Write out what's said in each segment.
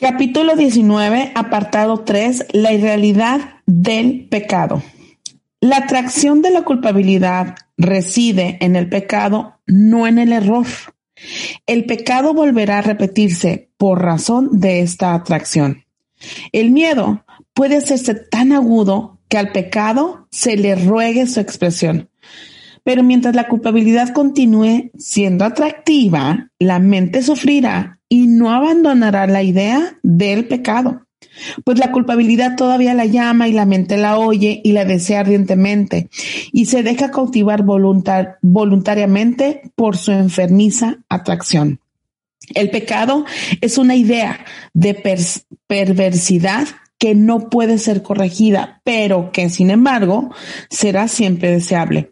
Capítulo 19, apartado 3, la irrealidad del pecado. La atracción de la culpabilidad reside en el pecado, no en el error. El pecado volverá a repetirse por razón de esta atracción. El miedo puede hacerse tan agudo que al pecado se le ruegue su expresión. Pero mientras la culpabilidad continúe siendo atractiva, la mente sufrirá y no abandonará la idea del pecado, pues la culpabilidad todavía la llama y la mente la oye y la desea ardientemente y se deja cautivar voluntariamente por su enfermiza atracción. El pecado es una idea de perversidad que no puede ser corregida, pero que sin embargo será siempre deseable.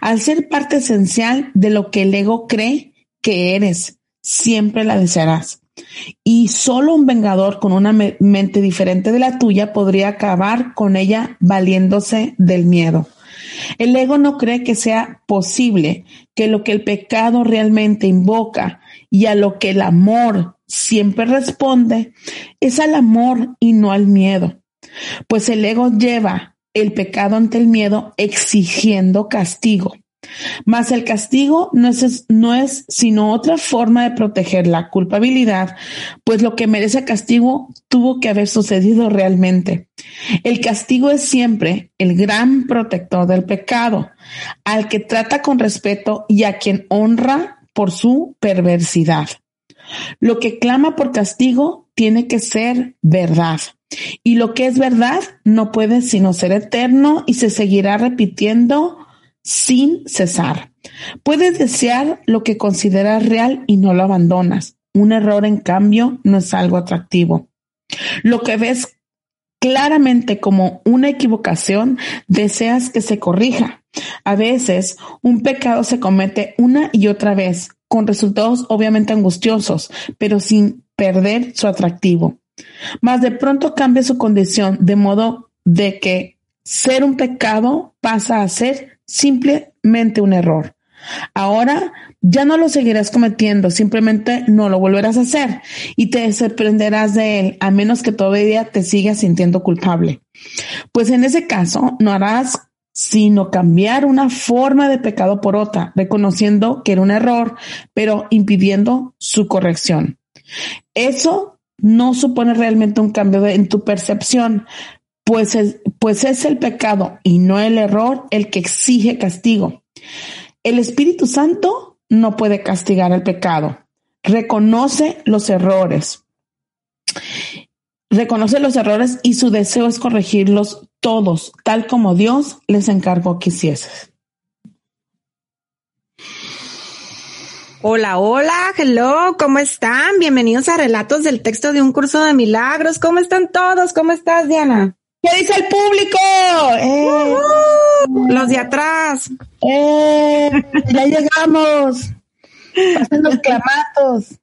Al ser parte esencial de lo que el ego cree que eres, siempre la desearás. Y solo un vengador con una mente diferente de la tuya podría acabar con ella valiéndose del miedo. El ego no cree que sea posible que lo que el pecado realmente invoca y a lo que el amor siempre responde es al amor y no al miedo. Pues el ego lleva el pecado ante el miedo exigiendo castigo. Mas el castigo no es, no es sino otra forma de proteger la culpabilidad, pues lo que merece castigo tuvo que haber sucedido realmente. El castigo es siempre el gran protector del pecado, al que trata con respeto y a quien honra por su perversidad. Lo que clama por castigo tiene que ser verdad. Y lo que es verdad no puede sino ser eterno y se seguirá repitiendo sin cesar. Puedes desear lo que consideras real y no lo abandonas. Un error, en cambio, no es algo atractivo. Lo que ves claramente como una equivocación, deseas que se corrija. A veces, un pecado se comete una y otra vez, con resultados obviamente angustiosos, pero sin perder su atractivo. Mas de pronto cambia su condición, de modo de que ser un pecado pasa a ser simplemente un error. Ahora ya no lo seguirás cometiendo, simplemente no lo volverás a hacer y te sorprenderás de él, a menos que todavía te sigas sintiendo culpable. Pues en ese caso no harás sino cambiar una forma de pecado por otra, reconociendo que era un error, pero impidiendo su corrección. Eso no supone realmente un cambio en tu percepción, pues es, pues es el pecado y no el error el que exige castigo. El Espíritu Santo no puede castigar el pecado. Reconoce los errores. Reconoce los errores y su deseo es corregirlos todos, tal como Dios les encargó que hiciese. Hola, hola, hello, ¿cómo están? Bienvenidos a Relatos del Texto de un Curso de Milagros. ¿Cómo están todos? ¿Cómo estás, Diana? ¿Qué dice el público? Eh, los de atrás. Eh, ya llegamos. Pasen los clamatos.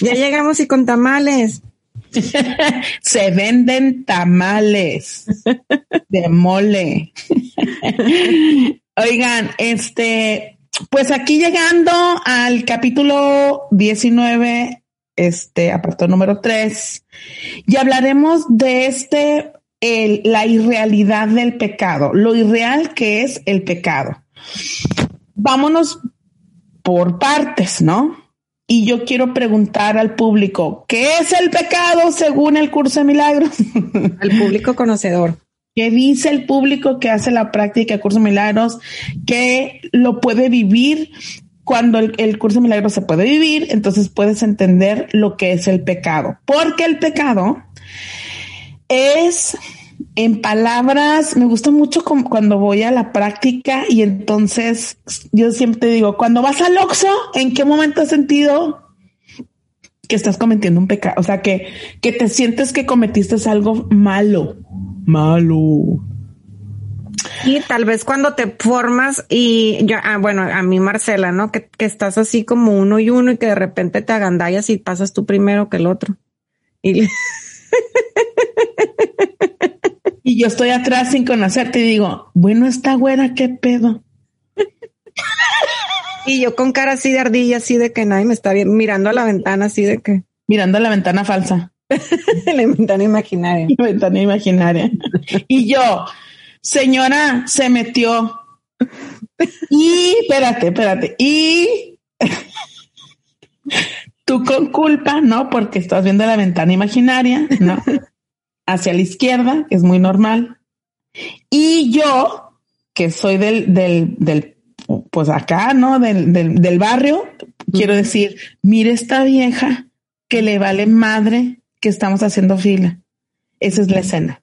Ya llegamos y con tamales. Se venden tamales de mole. Oigan, este, pues aquí llegando al capítulo 19, este, apartado número 3, y hablaremos de este el, la irrealidad del pecado, lo irreal que es el pecado. Vámonos por partes, ¿no? Y yo quiero preguntar al público, ¿qué es el pecado según el curso de milagros? Al público conocedor. ¿Qué dice el público que hace la práctica de curso de milagros? Que lo puede vivir cuando el, el, curso de milagros se puede vivir, entonces puedes entender lo que es el pecado. Porque el pecado es En palabras, me gusta mucho cuando voy a la práctica y entonces yo siempre digo, cuando vas al Oxxo, ¿en qué momento has sentido que estás cometiendo un pecado? O sea, que, que te sientes que cometiste algo malo, malo. Y tal vez cuando te formas y ya, ah, bueno, a mí Marcela, ¿no? Que, que, estás así como uno y uno y que de repente te agandallas y pasas tú primero que el otro. Y, y yo estoy atrás sin conocerte y digo, bueno, esta güera, qué pedo. y yo con cara así de ardilla, así de que nadie me está viendo, mirando a la ventana, así de que. Mirando a la ventana falsa. la ventana imaginaria. La ventana imaginaria. y yo, señora, se metió. Y, espérate, espérate. Y tú con culpa, ¿no? Porque estás viendo la ventana imaginaria, ¿no? Hacia la izquierda, que es muy normal. Y yo, que soy del, del, del pues acá, ¿no? Del, del, del barrio, quiero decir, mire esta vieja que le vale madre que estamos haciendo fila. Esa es la escena.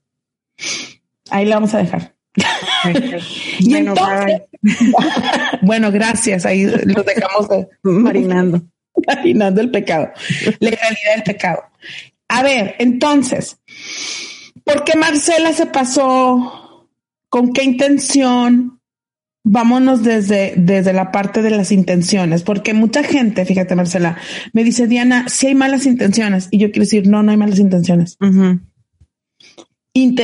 Ahí la vamos a dejar. y bueno, entonces, bueno, gracias. Ahí lo dejamos marinando. Marinando el pecado. La realidad del pecado. A ver, entonces, ¿por qué Marcela se pasó? ¿Con qué intención? Vámonos desde, desde la parte de las intenciones, porque mucha gente, fíjate Marcela, me dice, Diana, si hay malas intenciones. Y yo quiero decir, no, no hay malas intenciones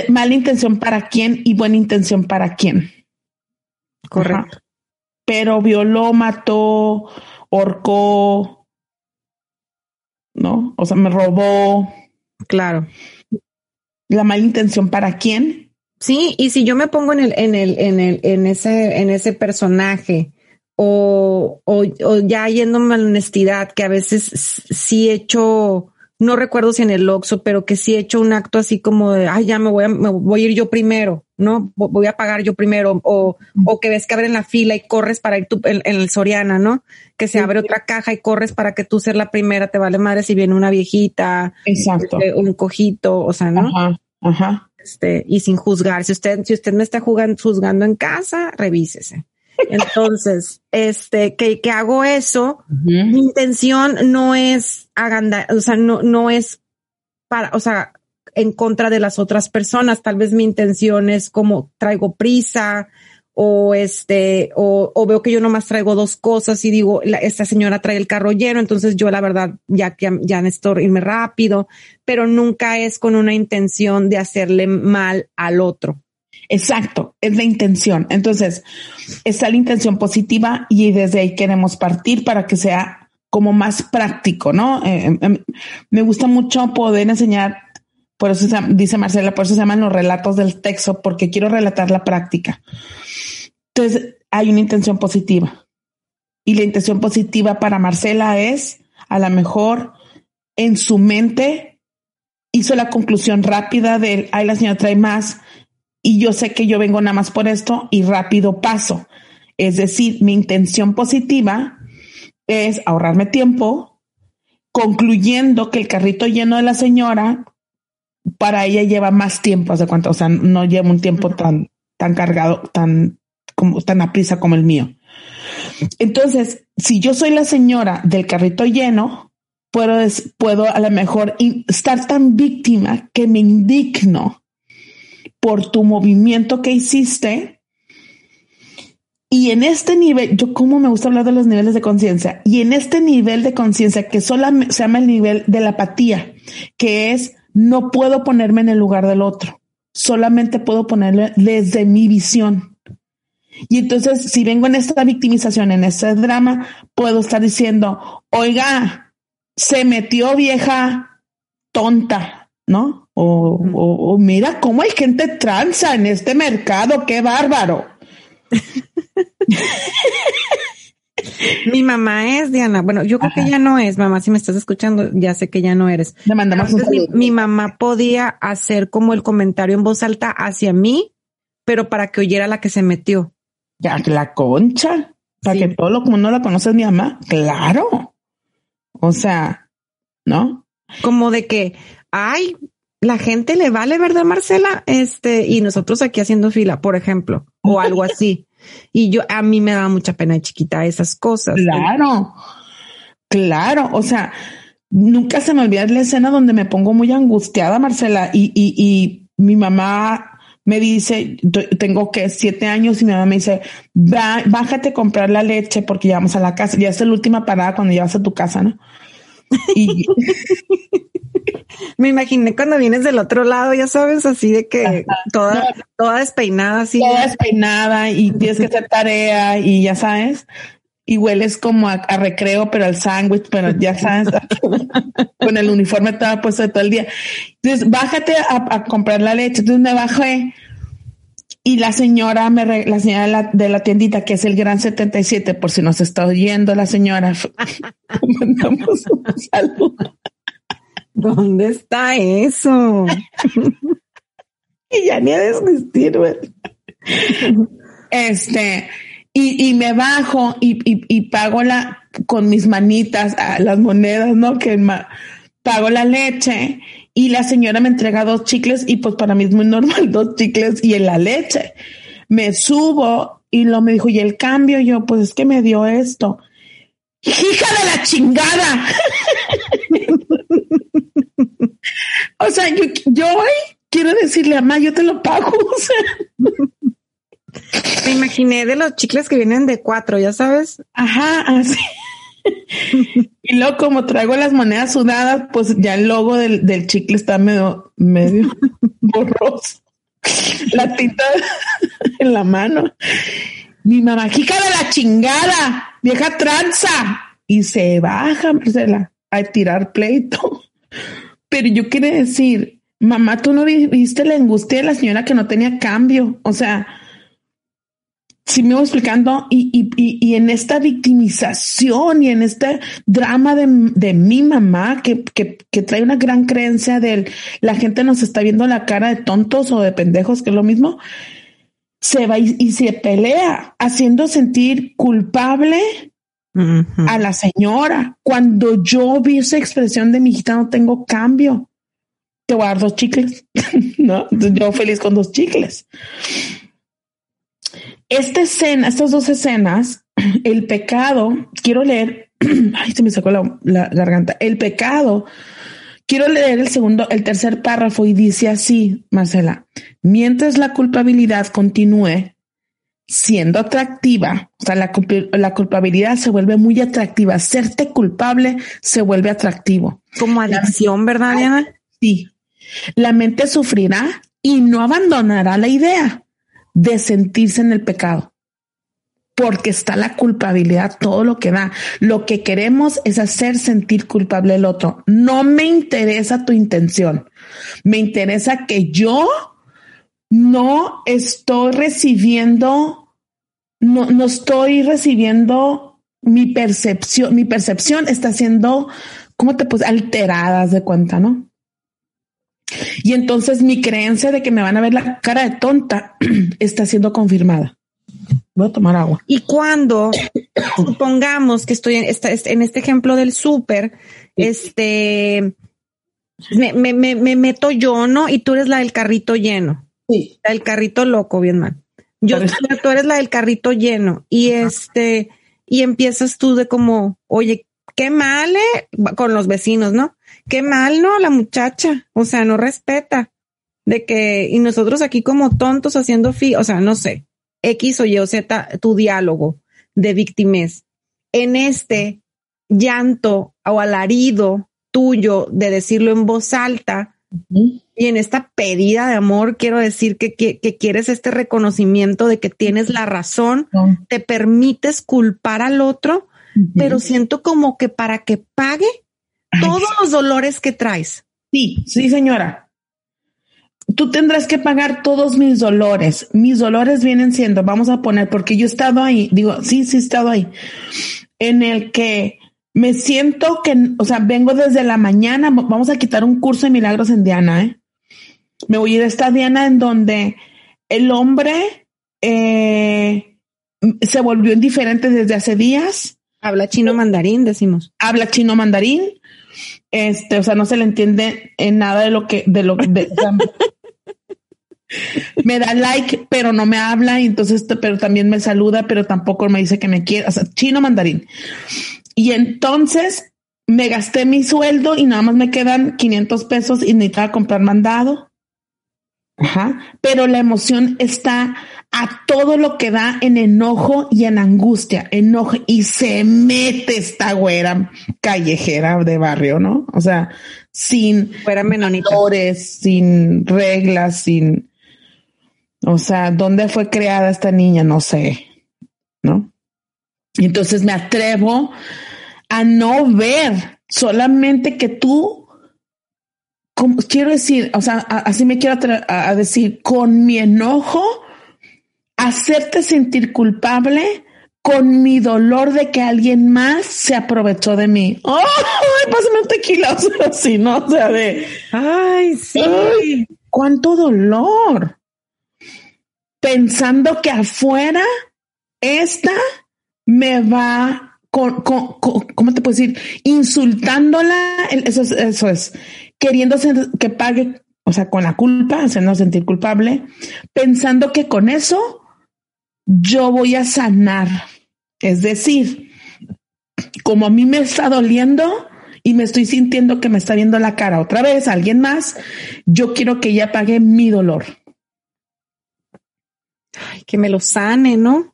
mala intención para quién y buena intención para quién. Correcto. Pero violó, mató, horcó, ¿no? O sea, me robó. Claro. La mala intención para quién. Sí, y si yo me pongo en el, en el, en el, en ese, en ese personaje, o, o, o ya yéndome a la honestidad, que a veces sí he hecho no recuerdo si en el Oxxo, pero que sí he hecho un acto así como de, ay, ya me voy a, me voy a ir yo primero, ¿no? Voy a pagar yo primero, o, o que ves que abren la fila y corres para ir tú en, el Soriana, ¿no? Que se abre otra caja y corres para que tú seas la primera, te vale madre si viene una viejita, Exacto. Este, un cojito, o sea, ¿no? Ajá, ajá. Este, y sin juzgar. Si usted, si usted me está jugando, juzgando en casa, revísese. Entonces, este, que, que hago eso, mi intención no es agandar, o sea, no, no es para, o sea, en contra de las otras personas. Tal vez mi intención es como traigo prisa o este, o, o veo que yo nomás traigo dos cosas y digo, esta señora trae el carro lleno, entonces yo la verdad ya que ya necesito irme rápido, pero nunca es con una intención de hacerle mal al otro. Exacto, es la intención. Entonces, está la intención positiva y desde ahí queremos partir para que sea como más práctico, ¿no? Eh, em, em, me gusta mucho poder enseñar, por eso dice Marcela, por eso se llaman los relatos del texto, porque quiero relatar la práctica. Entonces, hay una intención positiva. Y la intención positiva para Marcela es, a lo mejor, en su mente, hizo la conclusión rápida de, ay, la señora trae más, y yo sé que yo vengo nada más por esto y rápido paso. Es decir, mi intención positiva es ahorrarme tiempo, concluyendo que el carrito lleno de la señora para ella lleva más tiempo, ¿hace cuánto? O sea, no lleva un tiempo tan, tan cargado, tan, como, tan a prisa como el mío. Entonces, si yo soy la señora del carrito lleno, puedo, puedo a lo mejor estar tan víctima que me indigno por tu movimiento que hiciste. Y en este nivel, yo como me gusta hablar de los niveles de conciencia, y en este nivel de conciencia que solamente se llama el nivel de la apatía, que es no puedo ponerme en el lugar del otro, solamente puedo ponerle desde mi visión. Y entonces, si vengo en esta victimización, en este drama, puedo estar diciendo, oiga, se metió vieja tonta, ¿no? O, mira cómo hay gente transa en este mercado, qué bárbaro. Mi mamá es Diana. Bueno, yo creo que ya no es, mamá. Si me estás escuchando, ya sé que ya no eres. Le mandamos mi, mamá podía hacer como el comentario en voz alta hacia mí, pero para que oyera la que se metió. Ya, la concha. Para que todo lo como no la conoces mi mamá. Claro. O sea, ¿no? Como de que, ay, la gente le vale, ¿verdad, Marcela? Este, y nosotros aquí haciendo fila, por ejemplo, o algo así. Y yo, a mí me da mucha pena chiquita esas cosas. Claro, claro. O sea, nunca se me olvida la escena donde me pongo muy angustiada, Marcela, y, y, y mi mamá me dice, tengo que siete años y mi mamá me dice, bájate a comprar la leche porque ya vamos a la casa. Ya es la última parada cuando llevas a tu casa, ¿no? Y me imaginé cuando vienes del otro lado, ya sabes, así de que toda, toda despeinada, así. Toda despeinada y tienes que hacer tarea y ya sabes. Y hueles como a, recreo, pero al sándwich, pero ya sabes, con el uniforme estaba puesto todo el día. Entonces, bájate a, comprar la leche. Entonces me bajé y la señora, me la señora de la, de la, tiendita, que es el Gran 77, por si nos está oyendo la señora, mandamos un saludo. ¿Dónde está eso? y ya ni a desistir, Este, y, y, me bajo y, y, y, pago la, con mis manitas a las monedas, ¿no? Que pago la leche y la señora me entrega dos chicles y pues para mí es muy normal dos chicles y en la leche. Me subo y lo me dijo, ¿y el cambio? Yo, pues es que me dio esto. Hija de la chingada. o sea, yo, yo hoy quiero decirle a mamá, yo te lo pago. Me imaginé de los chicles que vienen de cuatro, ya sabes. Ajá, así. y luego como traigo las monedas sudadas, pues ya el logo del, del chicle está medio, medio borroso. La tinta en la mano. Mi mamá, hija de la chingada, vieja tranza. Y se baja, Marcela, a tirar pleito. Pero yo quiero decir, mamá, tú no viste la angustia de la señora que no tenía cambio. O sea, si me voy explicando, y, y, y, en esta victimización y en este drama de, de mi mamá, que, que, que, trae una gran creencia de la gente nos está viendo la cara de tontos o de pendejos, que es lo mismo, se va y, se pelea, haciendo sentir culpable a la señora. Cuando yo vi esa expresión de mi hijita, no tengo cambio. Te voy a dar dos chicles, ¿no? Yo feliz con dos chicles esta escena, estas dos escenas, el pecado, quiero leer, ay, se me sacó la, la, garganta, el pecado, quiero leer el segundo, el tercer párrafo y dice así, Marcela, mientras la culpabilidad continúe siendo atractiva, o sea, la, la culpabilidad se vuelve muy atractiva, serte culpable se vuelve atractivo. Como adicción, ¿verdad, Diana? Sí. La mente sufrirá y no abandonará la idea de sentirse en el pecado. Porque está la culpabilidad, todo lo que da. Lo que queremos es hacer sentir culpable el otro. No me interesa tu intención. Me interesa que yo no estoy recibiendo, no, no estoy recibiendo mi percepción. Mi percepción está siendo, ¿cómo te puse? Alteradas de cuenta, ¿no? Y entonces mi creencia de que me van a ver la cara de tonta está siendo confirmada. Voy a tomar agua. Y cuando supongamos que estoy en, en este ejemplo del súper, este, me, me, me, meto yo, ¿no? Y tú eres la del carrito lleno. Sí. el carrito loco, bien mal. Yo, tú eres la del carrito lleno. Y este, y empiezas tú de como, oye, qué mal, eh", con los vecinos, ¿no? Qué mal, ¿no? La muchacha, o sea, no respeta. De que, y nosotros aquí como tontos haciendo fi, o sea, no sé, X o Y o Z, tu diálogo de víctimas. En este llanto o alarido tuyo de decirlo en voz alta y en esta pedida de amor, quiero decir que, que, quieres este reconocimiento de que tienes la razón, te permites culpar al otro, pero siento como que para que pague todos los dolores que traes. Sí, sí, señora. Tú tendrás que pagar todos mis dolores. Mis dolores vienen siendo, vamos a poner, porque yo he estado ahí, digo, sí, sí he estado ahí, en el que me siento que, o sea, vengo desde la mañana, vamos a quitar un curso de milagros en Diana, ¿eh? Me voy a ir a esta Diana en donde el hombre eh, se volvió indiferente desde hace días. Habla chino mandarín, decimos. Habla chino mandarín Este, o sea, no se le entiende en nada de lo que, de lo me da like, pero no me habla, y entonces, pero también me saluda, pero tampoco me dice que me quiere, o sea, chino mandarín. Y entonces me gasté mi sueldo y nada más me quedan 500 pesos y necesitaba comprar mandado. Ajá. Pero la emoción está a todo lo que da en enojo y en angustia, enojo y se mete esta güera callejera de barrio, ¿no? O sea, sin fuera sin reglas, sin, o sea, ¿dónde fue creada esta niña? No sé, ¿no? Entonces me atrevo a no ver solamente que tú, como, quiero decir, o sea, así me quiero a decir, con mi enojo, hacerte sentir culpable con mi dolor de que alguien más se aprovechó de mí. ¡Oh! Pásame un tequila, o así, ¿no? O sea, de, ay, sí. cuánto dolor. Pensando que afuera, esta me va con, ¿cómo te puedo decir? Insultándola, eso es, eso es, queriendo que pague, o sea, con la culpa, hacernos sentir culpable, pensando que con eso yo voy a sanar. Es decir, como a mí me está doliendo y me estoy sintiendo que me está viendo la cara otra vez alguien más, yo quiero que ella pague mi dolor. Ay, que me lo sane, ¿no?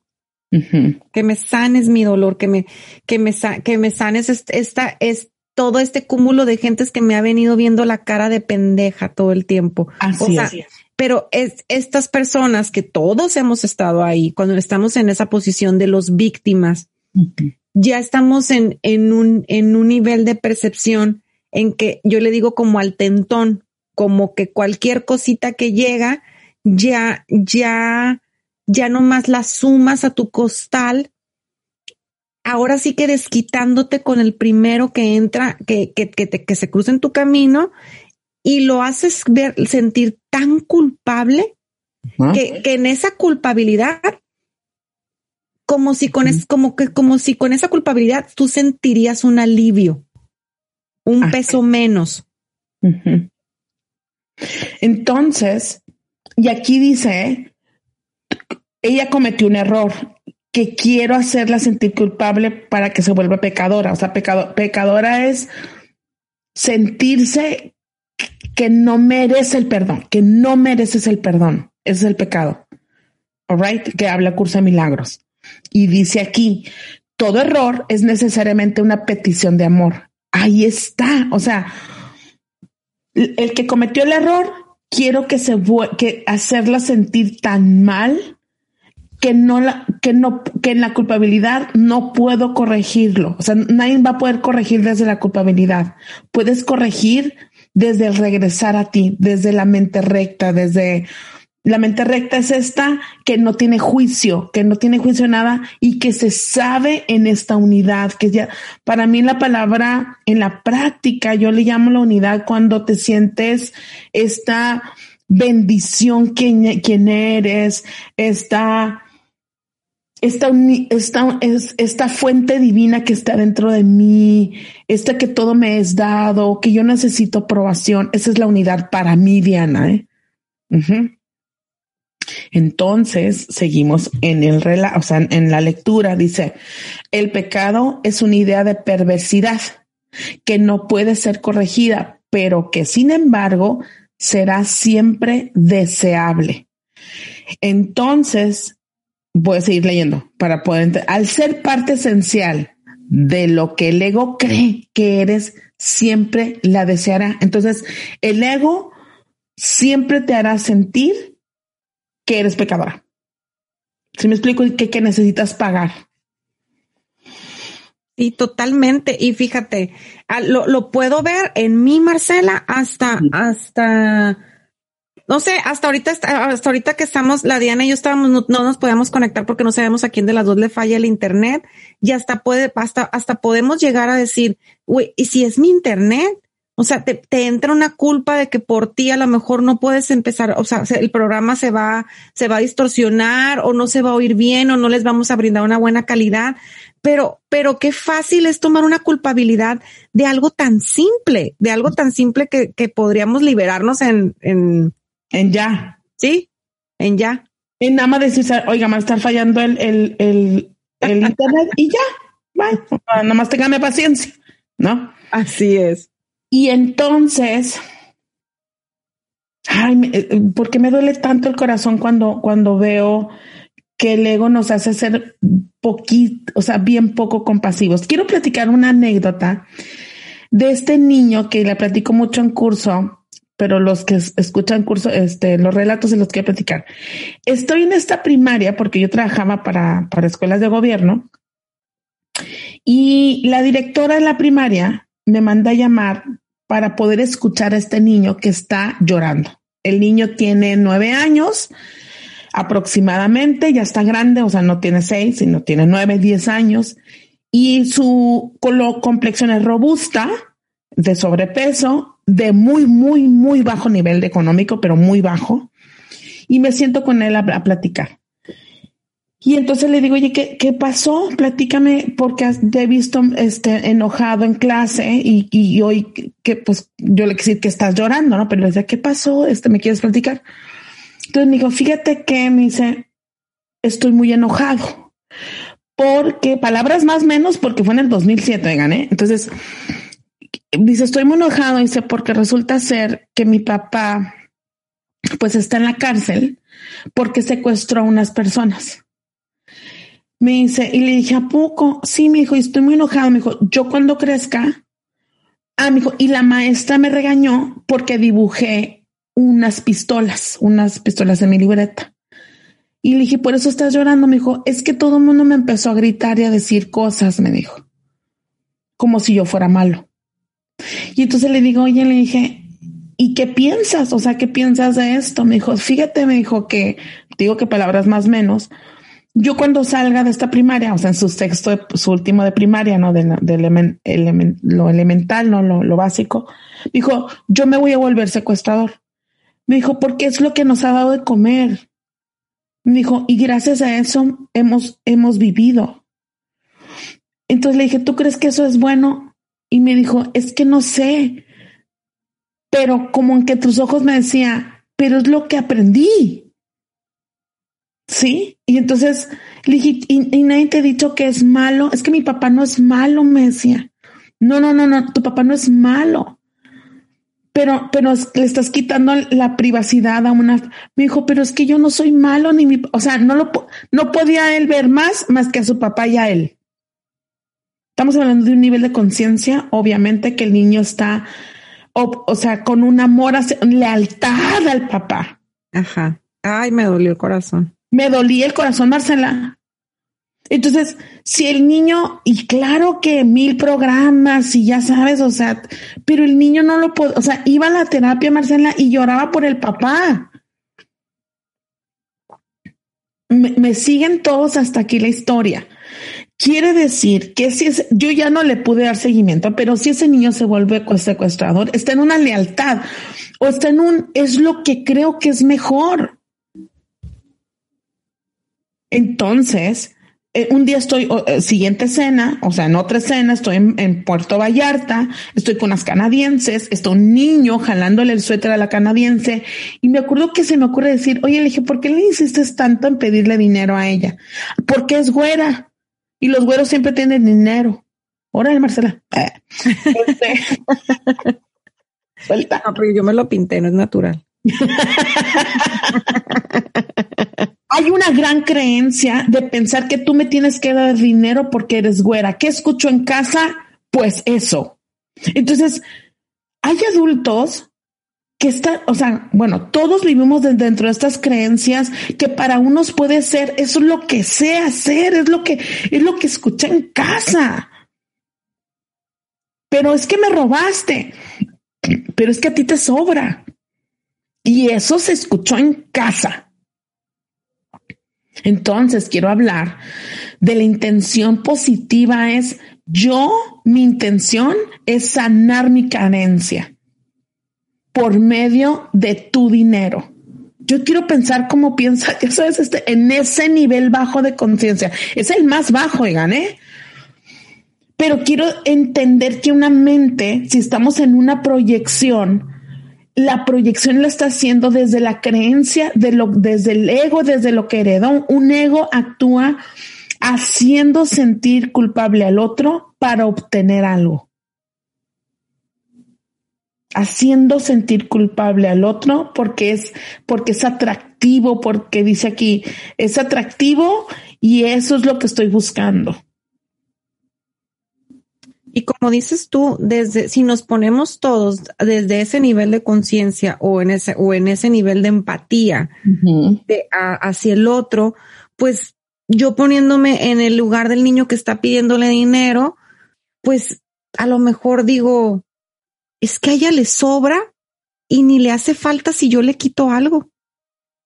Que me sanes mi dolor, que me, que me, que me sanes esta, es todo este cúmulo de gentes que me ha venido viendo la cara de pendeja todo el tiempo. Así es. Pero es estas personas que todos hemos estado ahí, cuando estamos en esa posición de los víctimas, ya estamos en, en, un, en un nivel de percepción en que yo le digo como al tentón, como que cualquier cosita que llega, ya, ya, ya nomás la sumas a tu costal. Ahora sí que desquitándote con el primero que entra, que, que, que, que se cruza en tu camino y lo haces ver, sentir tan culpable que, que, en esa culpabilidad, como si con es, como que, como si con esa culpabilidad tú sentirías un alivio, un ah, peso menos. Entonces, y aquí dice, ella cometió un error que quiero hacerla sentir culpable para que se vuelva pecadora. O sea, pecadora es sentirse que no merece el perdón, que no mereces el perdón. Ese es el pecado. All right, que habla cursa milagros. Y dice aquí, todo error es necesariamente una petición de amor. Ahí está. O sea, el que cometió el error, quiero que se que hacerla sentir tan mal que no la, que no, que en la culpabilidad no puedo corregirlo. O sea, nadie va a poder corregir desde la culpabilidad. Puedes corregir desde el regresar a ti, desde la mente recta, desde la mente recta es esta que no tiene juicio, que no tiene juicio nada y que se sabe en esta unidad, que ya para mí la palabra en la práctica yo le llamo la unidad cuando te sientes esta bendición quien, quien eres, esta esta, esta, es, esta fuente divina que está dentro de mí, esta que todo me es dado, que yo necesito aprobación, esa es la unidad para mí, Diana. ¿eh? Entonces, seguimos en el o sea, en la lectura, dice, el pecado es una idea de perversidad que no puede ser corregida, pero que sin embargo será siempre deseable. Entonces, voy a seguir leyendo para poder al ser parte esencial de lo que el ego cree que eres, siempre la deseará. Entonces, el ego siempre te hará sentir que eres pecadora. Si me explico que, que necesitas pagar. Sí, totalmente. Y fíjate, lo, lo puedo ver en mí, Marcela, hasta, hasta no sé, hasta ahorita, hasta ahorita que estamos, la Diana y yo estábamos, no, nos podíamos conectar porque no sabemos a quién de las dos le falla el internet y hasta puede, hasta, hasta podemos llegar a decir, güey, ¿y si es mi internet? O sea, te, te, entra una culpa de que por ti a lo mejor no puedes empezar, o sea, el programa se va, se va a distorsionar o no se va a oír bien o no les vamos a brindar una buena calidad. pero, pero qué fácil es tomar una culpabilidad de algo tan simple, de algo tan simple que, que podríamos liberarnos en, en, en ya. Sí, en ya. En nada más decir, oiga, me está fallando el, el, el, el internet y ya, bye. Nada más téngame paciencia, ¿no? Así es. Y entonces, ay, eh, ¿por qué me duele tanto el corazón cuando, cuando veo que el ego nos hace ser poquito, o sea, bien poco compasivos. Quiero platicar una anécdota de este niño que le platico mucho en curso, pero los que escuchan curso, este, los relatos de los que platicar. Estoy en esta primaria porque yo trabajaba para, para escuelas de gobierno y la directora de la primaria me manda a llamar para poder escuchar a este niño que está llorando. El niño tiene nueve años, aproximadamente, ya está grande, o sea, no tiene seis, sino tiene nueve, diez años, y su complexión es robusta, de sobrepeso, de muy, muy, muy bajo nivel económico, pero muy bajo, y me siento con él a, platicar. Y entonces le digo, oye, ¿qué, ¿qué, pasó? Platícame, porque te he visto este, enojado en clase y, hoy que pues yo le quise decir que estás llorando, ¿no? Pero le decía, ¿qué pasó? Este, ¿me quieres platicar? Entonces me dijo, fíjate que me dice, estoy muy enojado. Porque, palabras más menos, porque fue en el 2007, gané. Entonces, dice, estoy muy enojado, dice, porque resulta ser que mi papá, pues está en la cárcel porque secuestró a unas personas. Me dice, y le dije, ¿a poco? Sí, me dijo, y estoy muy enojado. Me dijo, yo cuando crezca, ah, me dijo, y la maestra me regañó porque dibujé unas pistolas, unas pistolas en mi libreta. Y le dije, por eso estás llorando. Me dijo, es que todo el mundo me empezó a gritar y a decir cosas, me dijo, como si yo fuera malo. Y entonces le digo, oye, le dije, ¿y qué piensas? O sea, ¿qué piensas de esto? Me dijo, fíjate, me dijo que, digo que palabras más menos, yo cuando salga de esta primaria, o sea, en su texto, su último de primaria, ¿no? De, lo elemental, ¿no? Lo, lo básico, dijo, yo me voy a volver secuestrador. Me dijo, porque es lo que nos ha dado de comer. Me dijo, y gracias a eso hemos, hemos vivido. Entonces le dije, ¿tú crees que eso es bueno? Y me dijo, es que no sé. Pero como en que tus ojos me decía, pero es lo que aprendí. Sí. Y entonces le dije, ¿y, nadie te ha dicho que es malo? Es que mi papá no es malo, me decía. No, no, no, no, tu papá no es malo pero, pero le estás quitando la privacidad a una. Me dijo, pero es que yo no soy malo ni mi, o sea, no lo, no podía él ver más, más que a su papá y a él. Estamos hablando de un nivel de conciencia, obviamente que el niño está, o, sea, con un amor, lealtad al papá. Ajá. Ay, me dolió el corazón. Me dolía el corazón, Marcela. Entonces, si el niño, y claro que mil programas y ya sabes, o sea, pero el niño no lo puede, o sea, iba a la terapia, Marcela, y lloraba por el papá. Me, siguen todos hasta aquí la historia. Quiere decir que si es, yo ya no le pude dar seguimiento, pero si ese niño se vuelve secuestrador, está en una lealtad o está en un, es lo que creo que es mejor. Entonces, eh, un día estoy, eh, siguiente escena, o sea, en otra escena, estoy en, Puerto Vallarta, estoy con las canadienses, está un niño jalándole el suéter a la canadiense y me acuerdo que se me ocurre decir, oye, le dije, ¿por qué le insistes tanto en pedirle dinero a ella? Porque es güera y los güeros siempre tienen dinero. Órale, Marcela. Este, suelta. No, pero yo me lo pinté, no es natural. Hay una gran creencia de pensar que tú me tienes que dar dinero porque eres güera. ¿Qué escucho en casa? Pues eso. Entonces, hay adultos que están, o sea, bueno, todos vivimos dentro de estas creencias que para unos puede ser, eso es lo que sé hacer, es lo que, es lo que en casa. Pero es que me robaste, pero es que a ti te sobra. Y eso se escuchó en casa. Entonces, quiero hablar de la intención positiva es yo, mi intención es sanar mi carencia por medio de tu dinero. Yo quiero pensar cómo piensa, eso es este, en ese nivel bajo de conciencia. Es el más bajo, y gané. pero quiero entender que una mente, si estamos en una proyección, la proyección la está haciendo desde la creencia, de lo, desde el ego, desde lo que heredó. Un ego actúa haciendo sentir culpable al otro para obtener algo. Haciendo sentir culpable al otro porque es, porque es atractivo, porque dice aquí, es atractivo y eso es lo que estoy buscando. Y como dices tú, desde si nos ponemos todos desde ese nivel de conciencia o en ese o en ese nivel de empatía hacia el otro, pues yo poniéndome en el lugar del niño que está pidiéndole dinero, pues a lo mejor digo, es que a ella le sobra y ni le hace falta si yo le quito algo.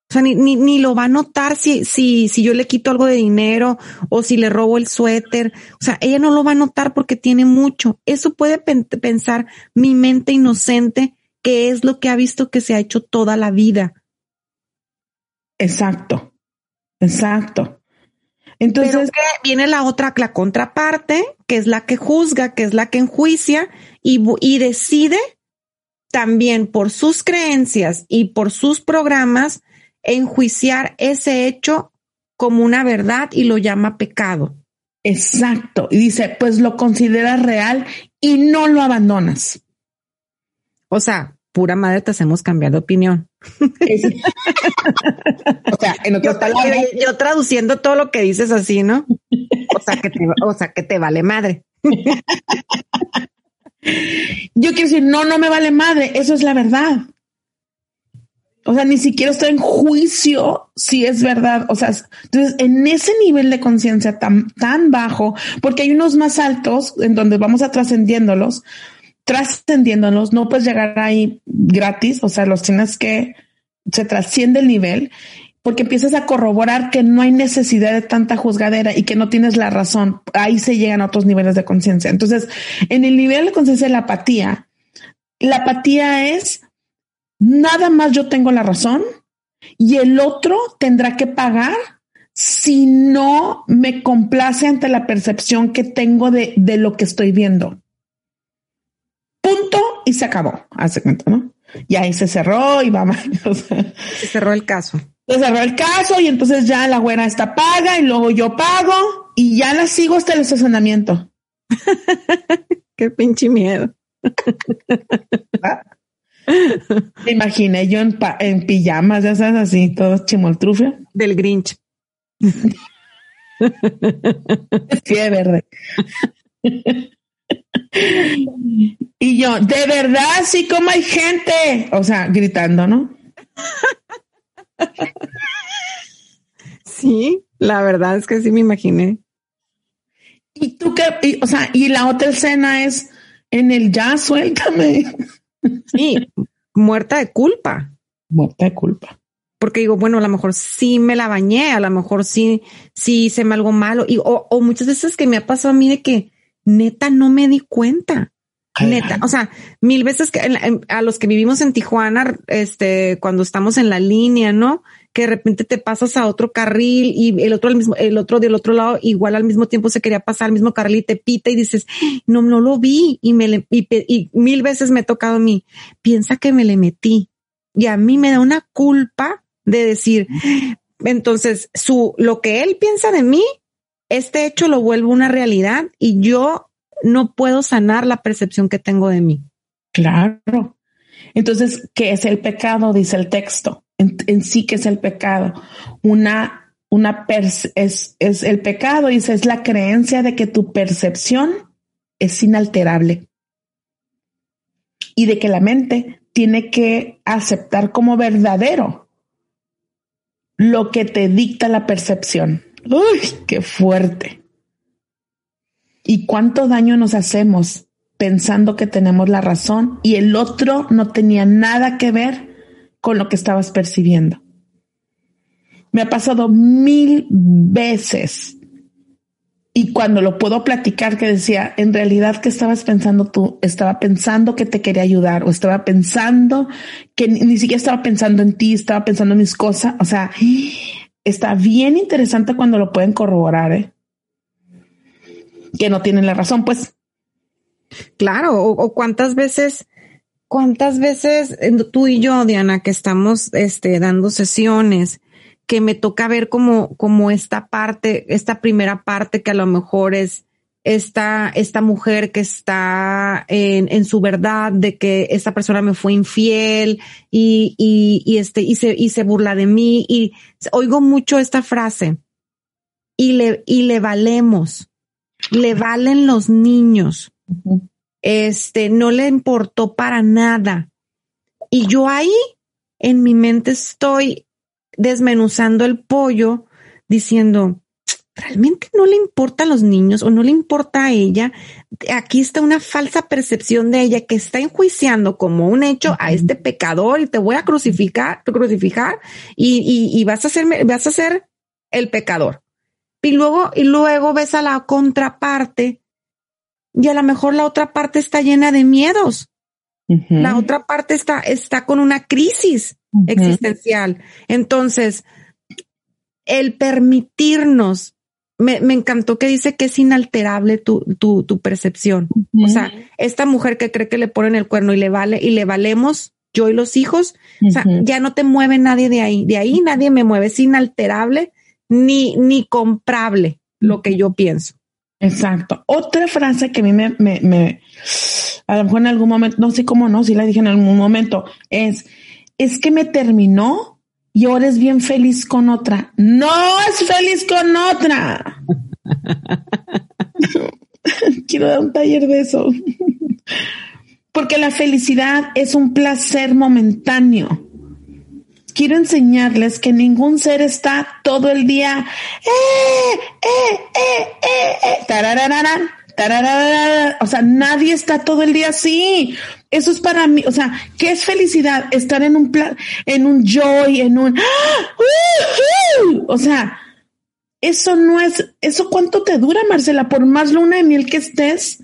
O sea, ni, ni, lo va a notar si, si, si yo le quito algo de dinero o si le robo el suéter. O sea, ella no lo va a notar porque tiene mucho. Eso puede pensar mi mente inocente, que es lo que ha visto que se ha hecho toda la vida. Exacto, exacto. Entonces viene la otra, la contraparte, que es la que juzga, que es la que enjuicia y, y decide también por sus creencias y por sus programas enjuiciar ese hecho como una verdad y lo llama pecado. Exacto. Y dice, pues lo consideras real y no lo abandonas. O sea, pura madre te hacemos cambiar de opinión. o sea, en otras palabras. Yo traduciendo todo lo que dices así, ¿no? O sea, que te, o sea, que te vale madre. Yo quiero decir, no, no me vale madre. Eso es la verdad. O sea, ni siquiera estoy en juicio si es verdad. O sea, entonces en ese nivel de conciencia tan, tan bajo, porque hay unos más altos en donde vamos a trascendiéndolos, trascendiéndolos, no puedes llegar ahí gratis. O sea, los tienes que, se trasciende el nivel porque empiezas a corroborar que no hay necesidad de tanta juzgadera y que no tienes la razón. Ahí se llegan a otros niveles de conciencia. Entonces, en el nivel de conciencia de la apatía, la apatía es nada más yo tengo la razón y el otro tendrá que pagar si no me complace ante la percepción que tengo de, de lo que estoy viendo. Punto y se acabó. Hace cuenta, ¿no? Y ahí se cerró y vamos. se cerró el caso. Se cerró el caso y entonces ya la güera está paga y luego yo pago y ya la sigo hasta el estacionamiento. Qué pinche miedo. ¿Ah? Me imaginé yo en, en pijamas, ya sabes, así, todo chimoltrufia. Del Grinch. de verde. Y yo, de verdad, sí, como hay gente. O sea, gritando, ¿no? sí, la verdad es que sí me imaginé. Y tú qué, o sea, y la otra escena es en el ya, suéltame. Sí, muerta de culpa. Muerta de culpa. Porque digo, bueno, a lo mejor sí me la bañé, a lo mejor sí, sí hice algo malo. Y, o, o muchas veces que me ha pasado a mí de que neta no me di cuenta. Neta, o sea, mil veces que a los que vivimos en Tijuana, este, cuando estamos en la línea, ¿no? Que de repente te pasas a otro carril y el otro al mismo, el otro del otro lado igual al mismo tiempo se quería pasar al mismo carril y te pita y dices, no, no lo vi y me le, y, y mil veces me he tocado a mí, piensa que me le metí y a mí me da una culpa de decir, entonces su, lo que él piensa de mí, este hecho lo vuelve una realidad y yo no puedo sanar la percepción que tengo de mí. Claro. Entonces, ¿qué es el pecado? Dice el texto. En, sí, ¿qué es el pecado? Una, una es, es el pecado, dice, es la creencia de que tu percepción es inalterable y de que la mente tiene que aceptar como verdadero lo que te dicta la percepción. Uy, qué fuerte. ¿Y cuánto daño nos hacemos pensando que tenemos la razón y el otro no tenía nada que ver con lo que estabas percibiendo? Me ha pasado mil veces. Y cuando lo puedo platicar, que decía, en realidad, ¿qué estabas pensando tú? Estaba pensando que te quería ayudar o estaba pensando que ni, ni siquiera estaba pensando en ti, estaba pensando en mis cosas. O sea, está bien interesante cuando lo pueden corroborar. ¿eh? que no tienen la razón, pues. Claro, o, cuántas veces, cuántas veces tú y yo, Diana, que estamos este, dando sesiones, que me toca ver como, como esta parte, esta primera parte que a lo mejor es esta, esta mujer que está en, en su verdad de que esta persona me fue infiel y, y, y este, y se, y se burla de mí y oigo mucho esta frase y le, y le valemos, le valen los niños. Este, no le importó para nada. Y yo ahí en mi mente estoy desmenuzando el pollo diciendo, realmente no le importa a los niños o no le importa a ella. Aquí está una falsa percepción de ella que está enjuiciando como un hecho a este pecador y te voy a crucificar, crucificar y, y, vas a ser, vas a ser el pecador. Y luego, y luego ves a la contraparte y a lo mejor la otra parte está llena de miedos. La otra parte está, está con una crisis existencial. Entonces, el permitirnos, me, me, encantó que dice que es inalterable tu, tu, tu percepción. O sea, esta mujer que cree que le ponen el cuerno y le vale, y le valemos yo y los hijos, o sea, ya no te mueve nadie de ahí. De ahí nadie me mueve. Es inalterable ni, ni comprable lo que yo pienso. Exacto. Otra frase que a mí me, me, me, a lo mejor en algún momento, no sé cómo no, si la dije en algún momento, es, es que me terminó y ahora es bien feliz con otra. No es feliz con otra. Quiero dar un taller de eso. Porque la felicidad es un placer momentáneo. Quiero enseñarles que ningún ser está todo el día, eh, eh, eh, eh, eh, o sea, nadie está todo el día así. Eso es para mí, o sea, ¿qué es felicidad? Estar en un plan, en un joy, en un, ¡Ah! o sea, eso no es, eso cuánto te dura, Marcela, por más luna de miel que estés,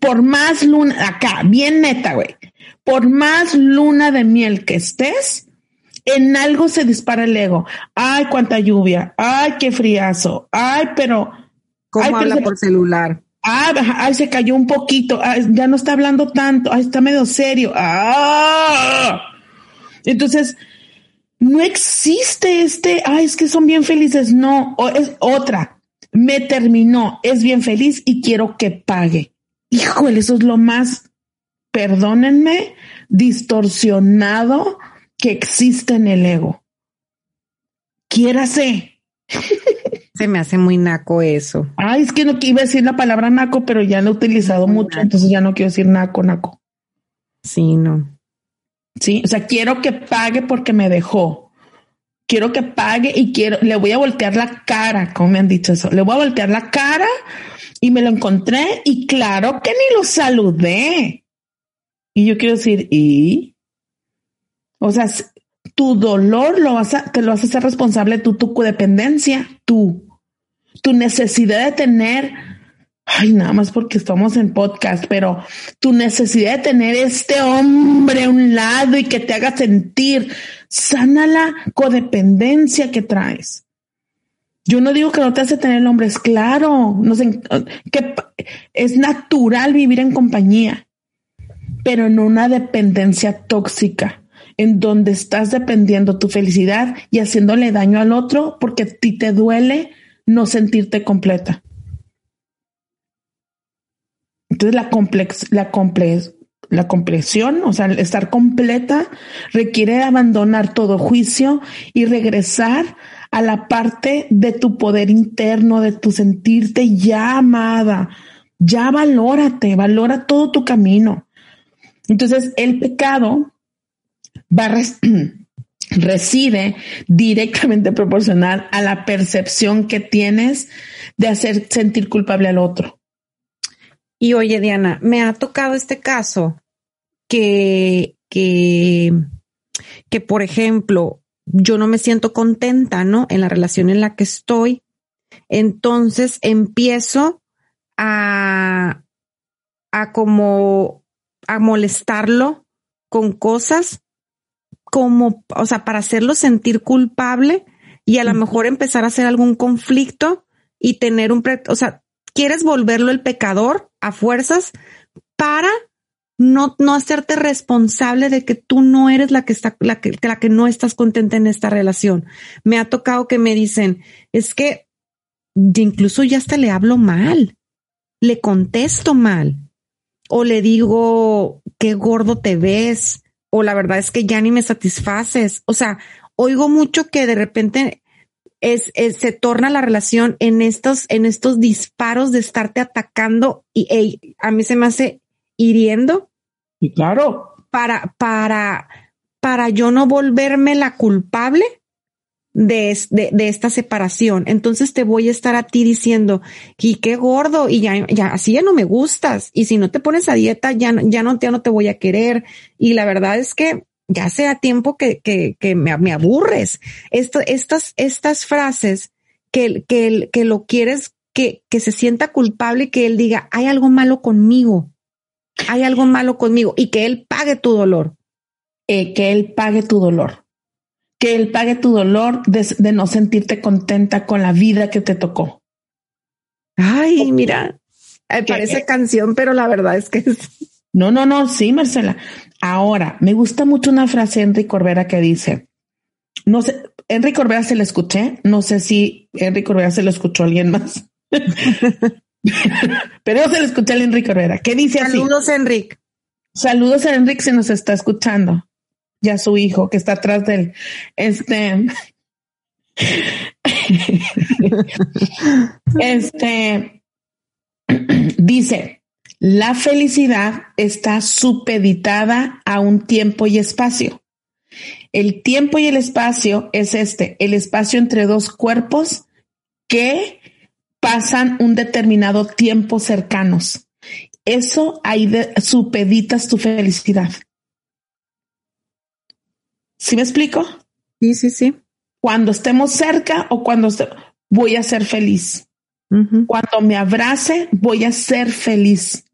por más luna, acá, bien neta, güey, por más luna de miel que estés, en algo se dispara el ego. Ay, cuánta lluvia, ay, qué friazo, ay, pero ¿Cómo habla por celular? Ah, ay, se cayó un poquito. ya no está hablando tanto. Ay, está medio serio. Ah. Entonces, no existe este, ay, es que son bien felices. No, es otra. Me terminó, es bien feliz y quiero que pague. Híjole, eso es lo más, perdónenme, distorsionado que existe en el ego. Quiérase. Se me hace muy naco eso. Ay, es que no iba a decir la palabra naco, pero ya lo he utilizado mucho, entonces ya no quiero decir naco, naco. Sí, no. Sí, o sea, quiero que pague porque me dejó. Quiero que pague y quiero, le voy a voltear la cara, como me han dicho eso. Le voy a voltear la cara y me lo encontré y claro que ni lo saludé. Y yo quiero decir, ¿y? O sea, tu dolor lo vas a, te lo vas a hacer responsable tú, tu codependencia, tú tu necesidad de tener, ay, nada más porque estamos en podcast, pero tu necesidad de tener este hombre a un lado y que te haga sentir, sana la codependencia que traes. Yo no digo que no te hace tener el hombre, es claro, no sé, que es natural vivir en compañía, pero en una dependencia tóxica, en donde estás dependiendo tu felicidad y haciéndole daño al otro porque a ti te duele no sentirte completa. Entonces la complex, la complex, la compleción, o sea, estar completa requiere abandonar todo juicio y regresar a la parte de tu poder interno, de tu sentirte ya amada. Ya valórate, valora todo tu camino. Entonces, el pecado va a reside directamente proporcional a la percepción que tienes de hacer sentir culpable al otro. Y oye, Diana, me ha tocado este caso que, que, que, por ejemplo, yo no me siento contenta, ¿no? En la relación en la que estoy. Entonces empiezo a, a como a molestarlo con cosas como, o sea, para hacerlo sentir culpable y a lo mejor empezar a hacer algún conflicto y tener un, o sea, quieres volverlo el pecador a fuerzas para no, no hacerte responsable de que tú no eres la que está, la que, la que no estás contenta en esta relación. Me ha tocado que me dicen, es que incluso ya hasta le hablo mal, le contesto mal, o le digo, qué gordo te ves, o la verdad es que ya ni me satisfaces. O sea, oigo mucho que de repente es, se torna la relación en estos, en estos disparos de estarte atacando y a mí se me hace hiriendo. Y claro. Para, para, para yo no volverme la culpable de, de, esta separación. Entonces te voy a estar a ti diciendo, y qué gordo, y ya, ya, así ya no me gustas. Y si no te pones a dieta, ya, ya no, ya no te voy a querer. Y la verdad es que ya sea tiempo que, que, que me, me, aburres. Esto, estas, estas frases que, que, que lo quieres, que, que se sienta culpable que él diga, hay algo malo conmigo hay algo malo conmigo y que Él pague tu dolor. Eh, que Él pague tu dolor. Que Él pague tu dolor de, no sentirte contenta con la vida que te tocó. Ay, mira, parece canción, pero la verdad es que No, no, no, sí, Marcela. Ahora, me gusta mucho una frase de Enrique Corbera que dice, no sé, Enrique Corbera se le escuché, no sé si Enrique Corbera se lo escuchó a alguien más. Pero yo se lo escuché a Enrique Herrera. ¿Qué dice así? Saludos, Enrique. Saludos a Enrique si nos está escuchando. Ya su hijo que está atrás de él. Este. este. dice: La felicidad está supeditada a un tiempo y espacio. El tiempo y el espacio es este, el espacio entre dos cuerpos que pasan un determinado tiempo cercanos. Eso ahí supeditas tu felicidad. ¿Sí me explico? Sí, sí, sí. Cuando estemos cerca o cuando voy a ser feliz. Cuando me abrace, voy a ser feliz.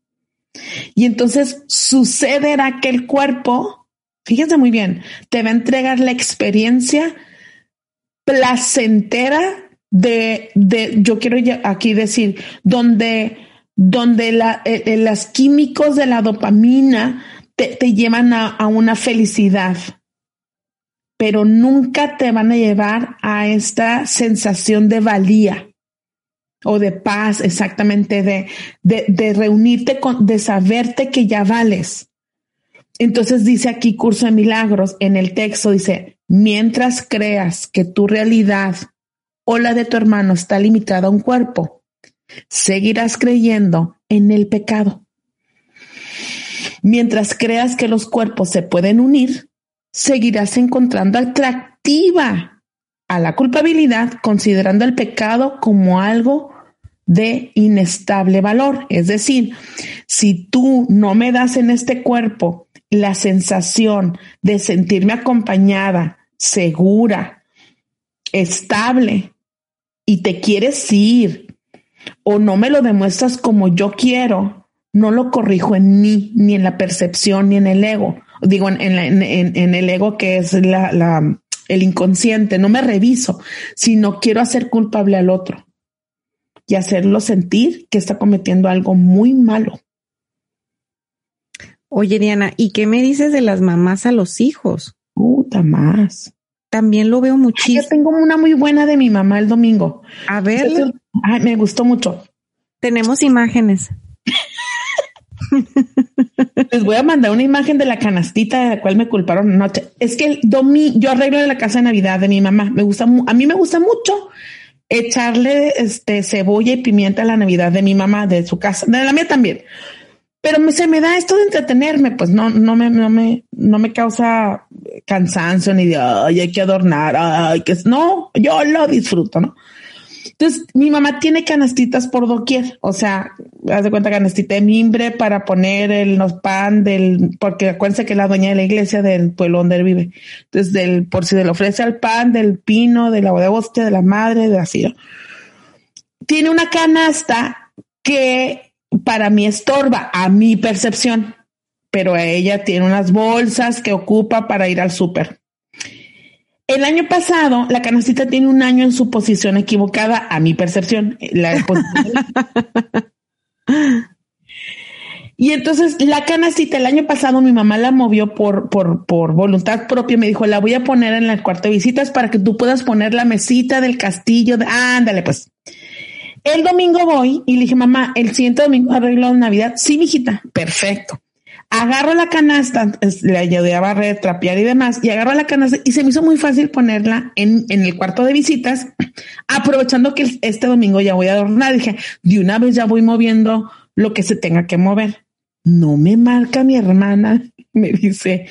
Y entonces sucederá que el cuerpo, fíjense muy bien, te va a entregar la experiencia placentera de, de yo quiero aquí decir, donde, donde la, eh, eh, las químicos de la dopamina te, te llevan a, a, una felicidad, pero nunca te van a llevar a esta sensación de valía o de paz, exactamente, de, de, reunirte con, de saberte que ya vales. Entonces dice aquí Curso de Milagros, en el texto dice, mientras creas que tu realidad o la de tu hermano está limitada a un cuerpo, seguirás creyendo en el pecado. Mientras creas que los cuerpos se pueden unir, seguirás encontrando atractiva a la culpabilidad, considerando el pecado como algo de inestable valor. Es decir, si tú no me das en este cuerpo la sensación de sentirme acompañada, segura, estable, y te quieres ir o no me lo demuestras como yo quiero, no lo corrijo en mí, ni en la percepción, ni en el ego. Digo, en, en, el ego que es la, la, el inconsciente, no me reviso, sino quiero hacer culpable al otro y hacerlo sentir que está cometiendo algo muy malo. Oye, Diana, ¿y qué me dices de las mamás a los hijos? Puta más. También lo veo muchísimo. yo tengo una muy buena de mi mamá el domingo. A ver. me gustó mucho. Tenemos imágenes. Les voy a mandar una imagen de la canastita de la cual me culparon anoche. Es que el domingo yo arreglo la casa de Navidad de mi mamá. Me gusta, a mí me gusta mucho echarle este cebolla y pimienta a la Navidad de mi mamá, de su casa, de la mía también pero se me da esto de entretenerme, pues no, no me, no me, no me causa cansancio ni de, ay, hay que adornar, ay, que no, yo lo disfruto, ¿no? Entonces, mi mamá tiene canastitas por doquier, o sea, haz de cuenta canastita de mimbre para poner el pan del, porque acuérdense que la dueña de la iglesia del pueblo donde él vive. Entonces, del, por si le ofrece al pan, del pino, de la de hostia, de la madre, de así. Tiene una canasta que para mí estorba, a mi percepción, pero ella tiene unas bolsas que ocupa para ir al súper. El año pasado, la canastita tiene un año en su posición equivocada, a mi percepción. La y entonces la canastita el año pasado mi mamá la movió por, por, por voluntad propia. Me dijo, la voy a poner en el cuarto de visitas para que tú puedas poner la mesita del castillo. De... ándale, pues. El domingo voy y le dije, mamá, el siguiente domingo arreglo de Navidad. Sí, mijita, perfecto. Agarro la canasta, le ayudé a barrer, trapear y demás, y agarro la canasta y se me hizo muy fácil ponerla en, en el cuarto de visitas, aprovechando que este domingo ya voy a adornar. Dije, de una vez ya voy moviendo lo que se tenga que mover. No me marca mi hermana, me dice,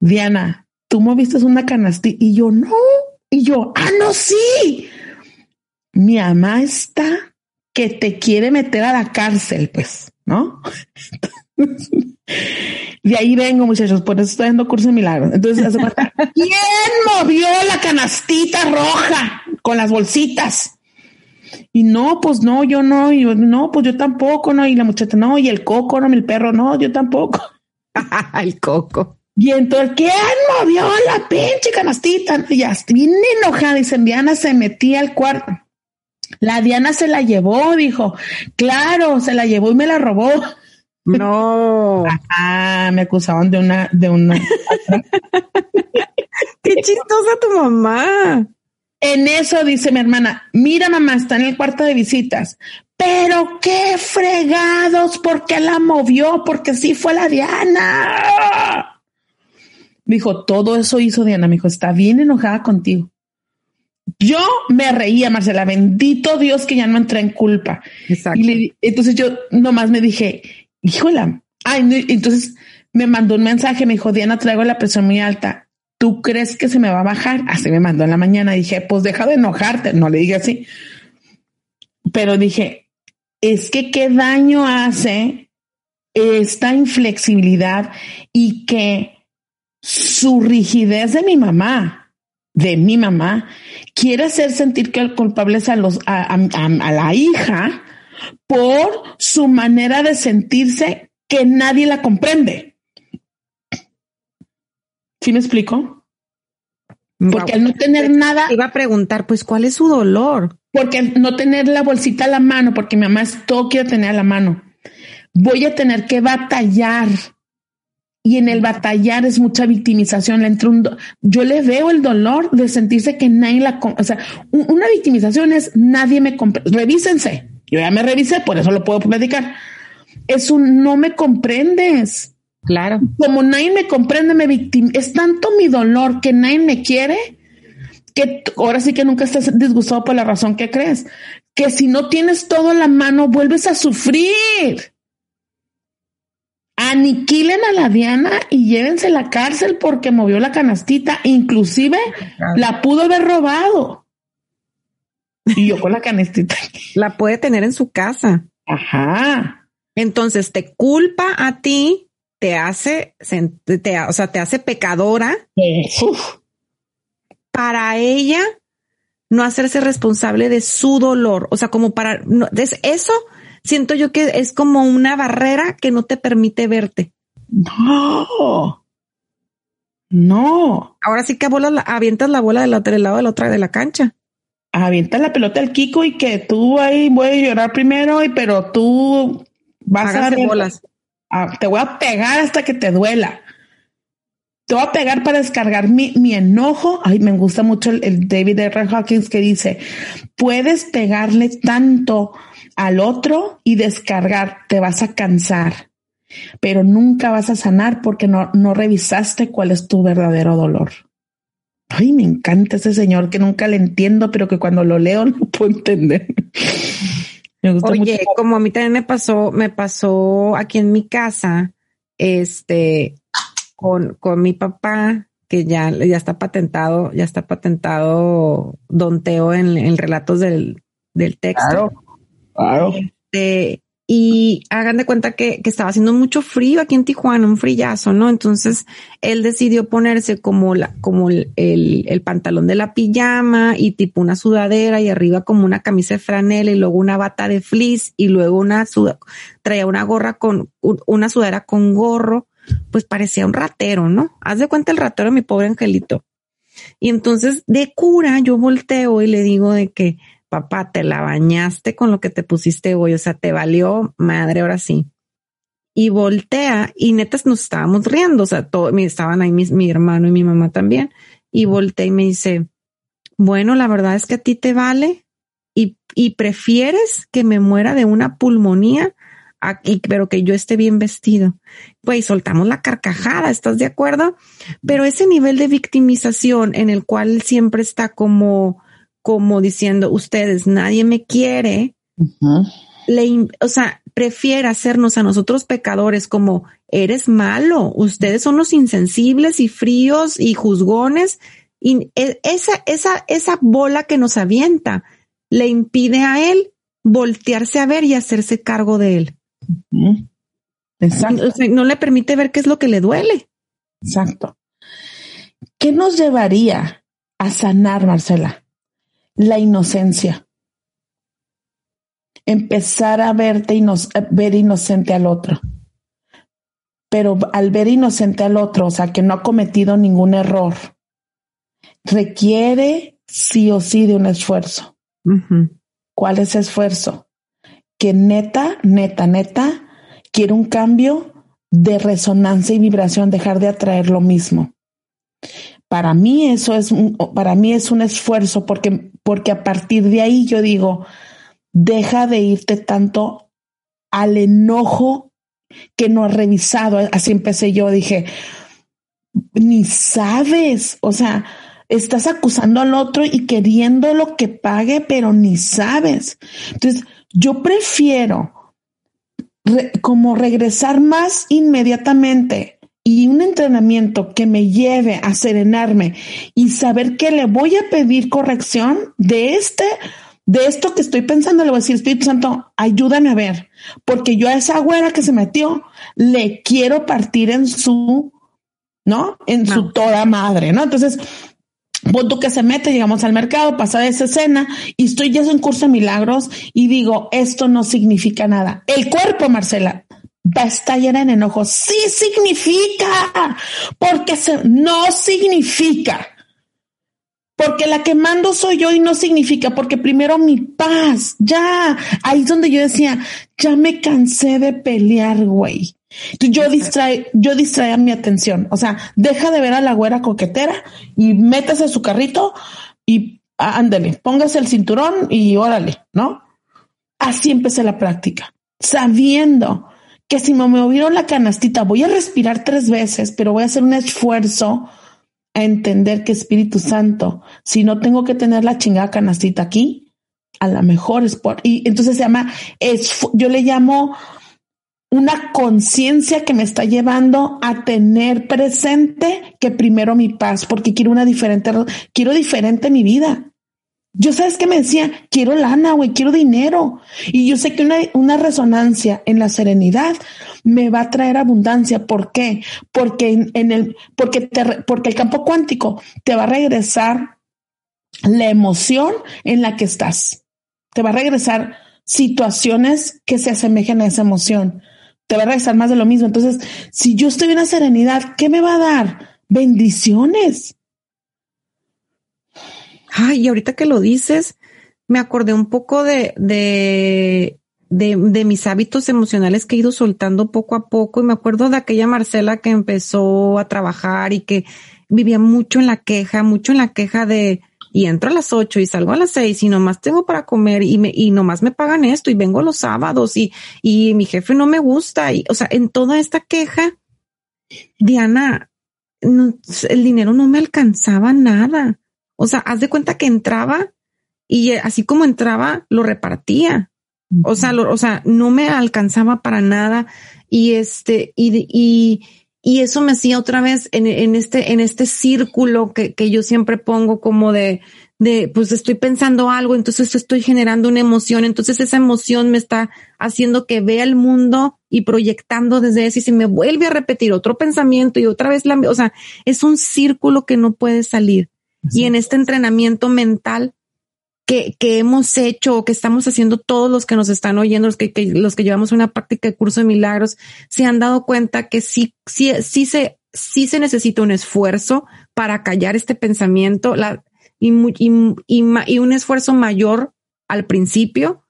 Diana, tú moviste una canastita y yo no, y yo, ah, no, sí mi mamá está que te quiere meter a la cárcel, pues, ¿no? De ahí vengo, muchachos, por eso estoy dando curso de milagros. Entonces, ¿quién movió la canastita roja con las bolsitas? Y no, pues no, yo no, y yo, no, pues yo tampoco, no, y la muchacha, no, y el coco, no, el perro, no, yo tampoco. el coco. Y entonces, ¿quién movió la pinche canastita? Y ya, bien enojada, y Diana se metía al cuarto. La Diana se la llevó, dijo. Claro, se la llevó y me la robó. No. Ah, me acusaban de una, de una. Qué chistosa tu mamá. En eso dice mi hermana, mira mamá, está en el cuarto de visitas. Pero qué fregados, ¿por qué la movió? Porque sí fue la Diana. Dijo, todo eso hizo Diana. Me dijo, está bien enojada contigo. Yo me reía, Marcela, bendito Dios que ya no entré en culpa. Exacto. Y entonces yo nomás me dije, híjola, ay, entonces me mandó un mensaje, me dijo, Diana, traigo la presión muy alta. ¿Tú crees que se me va a bajar? Así me mandó en la mañana. Dije, pues deja de enojarte. No le dije así. Pero dije, es que qué daño hace esta inflexibilidad y que su rigidez de mi mamá, de mi mamá, quiere hacer sentir que el culpable es a, los, a, la hija por su manera de sentirse que nadie la comprende. ¿Sí me explico? Porque al no tener nada. Iba a preguntar, pues, ¿cuál es su dolor? Porque no tener la bolsita a la mano, porque mi mamá es todo quiere tener a la mano, voy a tener que batallar y en el batallar es mucha victimización. entre un yo le veo el dolor de sentirse que nadie la, o sea, una victimización es nadie me comprende. Revísense. Yo ya me revisé, por eso lo puedo predicar. Es un no me comprendes. Claro. Como nadie me comprende, me victim es tanto mi dolor que nadie me quiere que ahora sí que nunca estás disgustado por la razón que crees. Que si no tienes todo en la mano, vuelves a sufrir aniquilen a la Diana y llévense a la cárcel porque movió la canastita, inclusive la pudo haber robado. Y yo con la canastita. La puede tener en su casa. Ajá. Entonces te culpa a ti, te hace, te, o sea, te hace pecadora. Para ella no hacerse responsable de su dolor. O sea, como para no, eso siento yo que es como una barrera que no te permite verte. No. No. Ahora sí que bolas, avientas la bola del otro lado de la otra de la cancha. Avientas la pelota al Kiko y que tú ahí voy a llorar primero, y pero tú vas a bolas. te voy a pegar hasta que te duela. Te voy a pegar para descargar mi, mi enojo. Ay, me gusta mucho el, el David R. Hawkins que dice, puedes pegarle tanto al otro y descargar, te vas a cansar, pero nunca vas a sanar porque no, no revisaste cuál es tu verdadero dolor. Ay, me encanta ese señor que nunca le entiendo, pero que cuando lo leo no puedo entender. Oye, como a mí también me pasó, me pasó aquí en mi casa, este, con, con mi papá, que ya, ya está patentado, ya está patentado Don Teo en, en relatos del, del texto. Este, y hagan de cuenta que, estaba haciendo mucho frío aquí en Tijuana, un frillazo, ¿no? Entonces él decidió ponerse como la, como el, el, pantalón de la pijama y tipo una sudadera y arriba como una camisa de franela y luego una bata de fleece y luego una traía una gorra con, una sudadera con gorro, pues parecía un ratero, ¿no? Haz de cuenta el ratero, mi pobre angelito. Y entonces de cura yo volteo y le digo de que, papá, te la bañaste con lo que te pusiste hoy, o sea, te valió madre, ahora sí. Y voltea y netas nos estábamos riendo, o sea, todo, estaban ahí mi, mi hermano y mi mamá también. Y voltea y me dice, bueno, la verdad es que a ti te vale y, y prefieres que me muera de una pulmonía aquí, pero que yo esté bien vestido. Pues soltamos la carcajada, ¿estás de acuerdo? Pero ese nivel de victimización en el cual siempre está como, como diciendo, ustedes, nadie me quiere, le, o sea, prefiere hacernos a nosotros pecadores como eres malo, ustedes son los insensibles y fríos y juzgones. Y e, esa, esa, esa bola que nos avienta le impide a él voltearse a ver y hacerse cargo de él. Exacto. no le permite ver qué es lo que le duele. Exacto. ¿Qué nos llevaría a sanar, Marcela? La inocencia. Empezar a verte ver inocente al otro. Pero al ver inocente al otro, o sea, que no ha cometido ningún error, requiere sí o sí de un esfuerzo. ¿Cuál es esfuerzo? que neta, neta, neta, quiero un cambio de resonancia y vibración, dejar de atraer lo mismo. Para mí eso es, para mí es un esfuerzo porque, porque a partir de ahí yo digo, deja de irte tanto al enojo que no has revisado. Así empecé yo, dije, ni sabes, o sea, estás acusando al otro y queriendo lo que pague, pero ni sabes. Entonces, yo prefiero como regresar más inmediatamente y un entrenamiento que me lleve a serenarme y saber que le voy a pedir corrección de este, de esto que estoy pensando, le voy a decir, Espíritu Santo, ayúdame a ver, porque yo a esa güera que se metió le quiero partir en su, ¿no? En su toda madre, ¿no? Entonces, Voto que se mete, llegamos al mercado, pasa esa escena y estoy ya en curso de milagros y digo, esto no significa nada. El cuerpo, Marcela, va a estallar en enojo. Sí significa, porque no significa. Porque la que mando soy yo y no significa, porque primero mi paz, ya, ahí es donde yo decía, ya me cansé de pelear, güey. Yo distrae, yo distraía mi atención. O sea, deja de ver a la güera coquetera y métase su carrito y ándale, póngase el cinturón y órale, ¿no? Así empecé la práctica, sabiendo que si me movieron la canastita, voy a respirar tres veces, pero voy a hacer un esfuerzo a entender que Espíritu Santo, si no tengo que tener la chingada canastita aquí, a lo mejor es por, y entonces se llama, es, yo le llamo una conciencia que me está llevando a tener presente que primero mi paz, porque quiero una diferente, quiero diferente mi vida. Yo sabes que me decía, quiero lana, güey, quiero dinero. Y yo sé que una, una, resonancia en la serenidad me va a traer abundancia. ¿Por qué? Porque en, el, porque te, porque el campo cuántico te va a regresar la emoción en la que estás. Te va a regresar situaciones que se asemejen a esa emoción te va a regresar más de lo mismo. Entonces, si yo estoy en la serenidad, ¿qué me va a dar? Bendiciones. Ay, y ahorita que lo dices, me acordé un poco de, de, de, de, mis hábitos emocionales que he ido soltando poco a poco. Y me acuerdo de aquella Marcela que empezó a trabajar y que vivía mucho en la queja, mucho en la queja de, y entro a las ocho y salgo a las seis y nomás tengo para comer y me, y nomás me pagan esto y vengo los sábados y, y mi jefe no me gusta. Y, o sea, en toda esta queja, Diana, el dinero no me alcanzaba nada. O sea, haz de cuenta que entraba y así como entraba, lo repartía. O sea, o sea, no me alcanzaba para nada. Y este, y, y, y eso me hacía otra vez en, en este, en este círculo que, que yo siempre pongo como de, de, pues estoy pensando algo, entonces estoy generando una emoción, entonces esa emoción me está haciendo que vea el mundo y proyectando desde eso y se me vuelve a repetir otro pensamiento y otra vez la, o sea, es un círculo que no puede salir. Y en este entrenamiento mental que, que hemos hecho o que estamos haciendo todos los que nos están oyendo, los que, que, los que llevamos una práctica de curso de milagros, se han dado cuenta que sí, sí, sí se, sí se necesita un esfuerzo para callar este pensamiento la, y, y, y, un esfuerzo mayor al principio.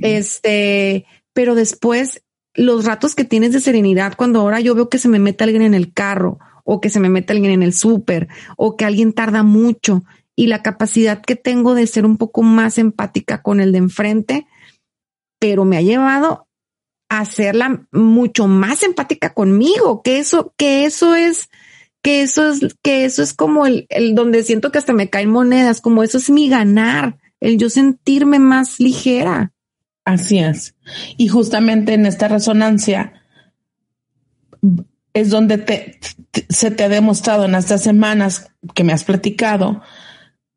Este, pero después los ratos que tienes de serenidad, cuando ahora yo veo que se me mete alguien en el carro o que se me mete alguien en el súper o que alguien tarda mucho y la capacidad que tengo de ser un poco más empática con el de enfrente, pero me ha llevado a hacerla mucho más empática conmigo, que eso, que eso es, que eso es, que eso es como el, el donde siento que hasta me caen monedas, como eso es mi ganar, el yo sentirme más ligera. Así es. Y justamente en esta resonancia es donde te, se te ha demostrado en estas semanas que me has platicado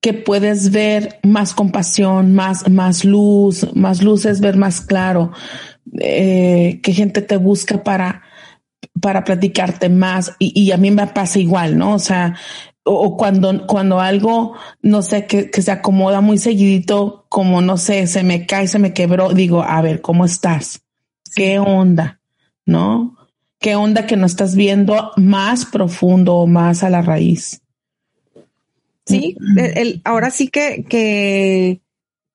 que puedes ver más compasión, más, más luz, más luces, ver más claro, eh, que gente te busca para, para platicarte más. Y, y, a mí me pasa igual, ¿no? O sea, o, cuando, cuando algo, no sé, que, que se acomoda muy seguidito, como no sé, se me cae, se me quebró, digo, a ver, ¿cómo estás? ¿Qué onda? ¿No? ¿Qué onda que no estás viendo más profundo o más a la raíz? Sí, el, ahora sí que, que,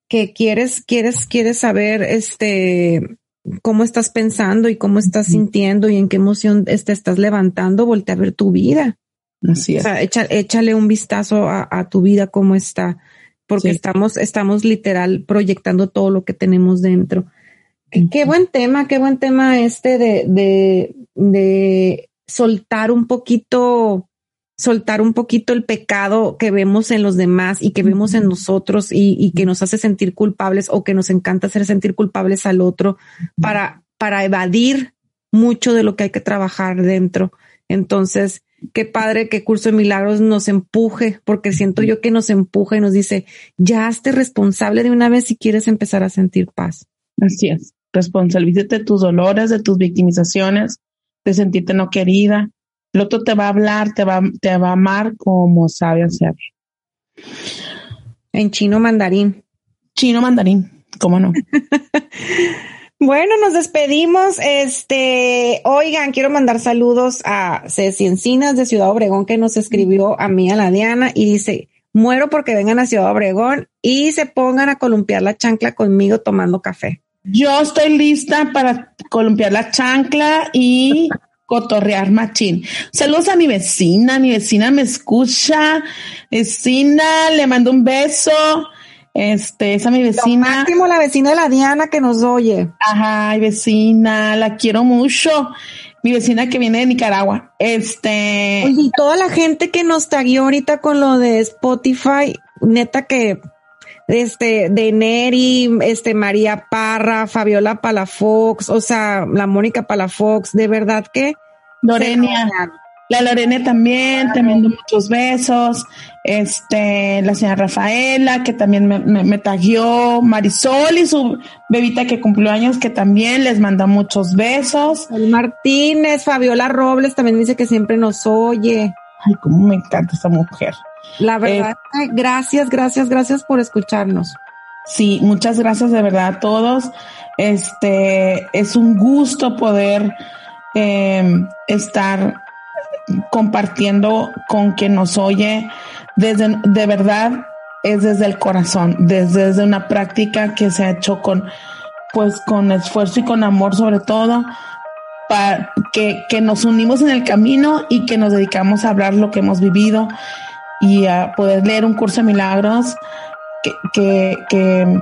que quieres, quieres, quieres saber este cómo estás pensando y cómo estás sintiendo y en qué emoción te estás levantando, voltea a ver tu vida. Así es. O sea, échale un vistazo a, tu vida, cómo está, porque estamos, estamos literal proyectando todo lo que tenemos dentro. Qué, buen tema, qué buen tema este de, de, de soltar un poquito soltar un poquito el pecado que vemos en los demás y que vemos en nosotros y, que nos hace sentir culpables o que nos encanta hacer sentir culpables al otro para, para evadir mucho de lo que hay que trabajar dentro. Entonces, qué padre que Curso de Milagros nos empuje, porque siento yo que nos empuja y nos dice, ya hazte responsable de una vez si quieres empezar a sentir paz. Así es, responsabilízate de tus dolores, de tus victimizaciones, de sentirte no querida, el otro te va a hablar, te va, te va a amar como sabe hacer. En chino mandarín. Chino mandarín, cómo no. Bueno, nos despedimos. Este, oigan, quiero mandar saludos a Ceci Encinas de Ciudad Obregón que nos escribió a mí, a la Diana, y dice, muero porque vengan a Ciudad Obregón y se pongan a columpiar la chancla conmigo tomando café. Yo estoy lista para columpiar la chancla y cotorrear machín. Saludos a mi vecina, mi vecina me escucha, vecina, le mando un beso. Este, esa mi vecina. Lo máximo la vecina de la Diana que nos oye. Ajá, vecina, la quiero mucho. Mi vecina que viene de Nicaragua. Este. Oye, y toda la gente que nos taguió ahorita con lo de Spotify, neta que este, de Neri, este, María Parra, Fabiola Palafox, o sea, la Mónica Palafox, de verdad que. Lorenia. La Lorena también, te mando muchos besos. Este, la señora Rafaela, que también me, me, taguió. Marisol y su bebita que cumplió años, que también les manda muchos besos. El Martínez, Fabiola Robles también dice que siempre nos oye. Ay, cómo me encanta esta mujer. La verdad, eh, gracias, gracias, gracias por escucharnos. Sí, muchas gracias de verdad a todos. Este es un gusto poder em, estar compartiendo con quien nos oye desde de verdad es desde el corazón, desde, desde una práctica que se ha hecho con pues con esfuerzo y con amor sobre todo para que, que nos unimos en el camino y que nos dedicamos a hablar lo que hemos vivido y a poder leer un curso de milagros que, que,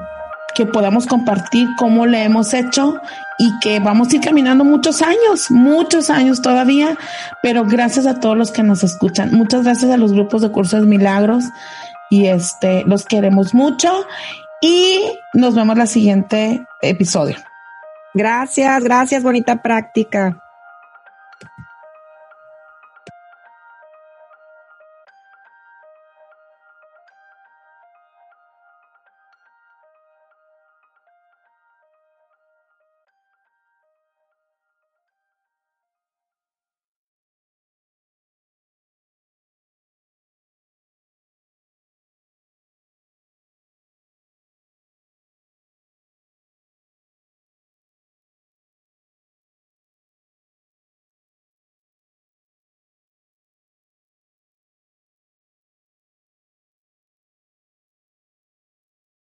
que, podamos compartir cómo le hemos hecho y que vamos a ir caminando muchos años, muchos años todavía, pero gracias a todos los que nos escuchan. Muchas gracias a los grupos de cursos de milagros y este, los queremos mucho y nos vemos en el siguiente episodio. Gracias, gracias, bonita práctica.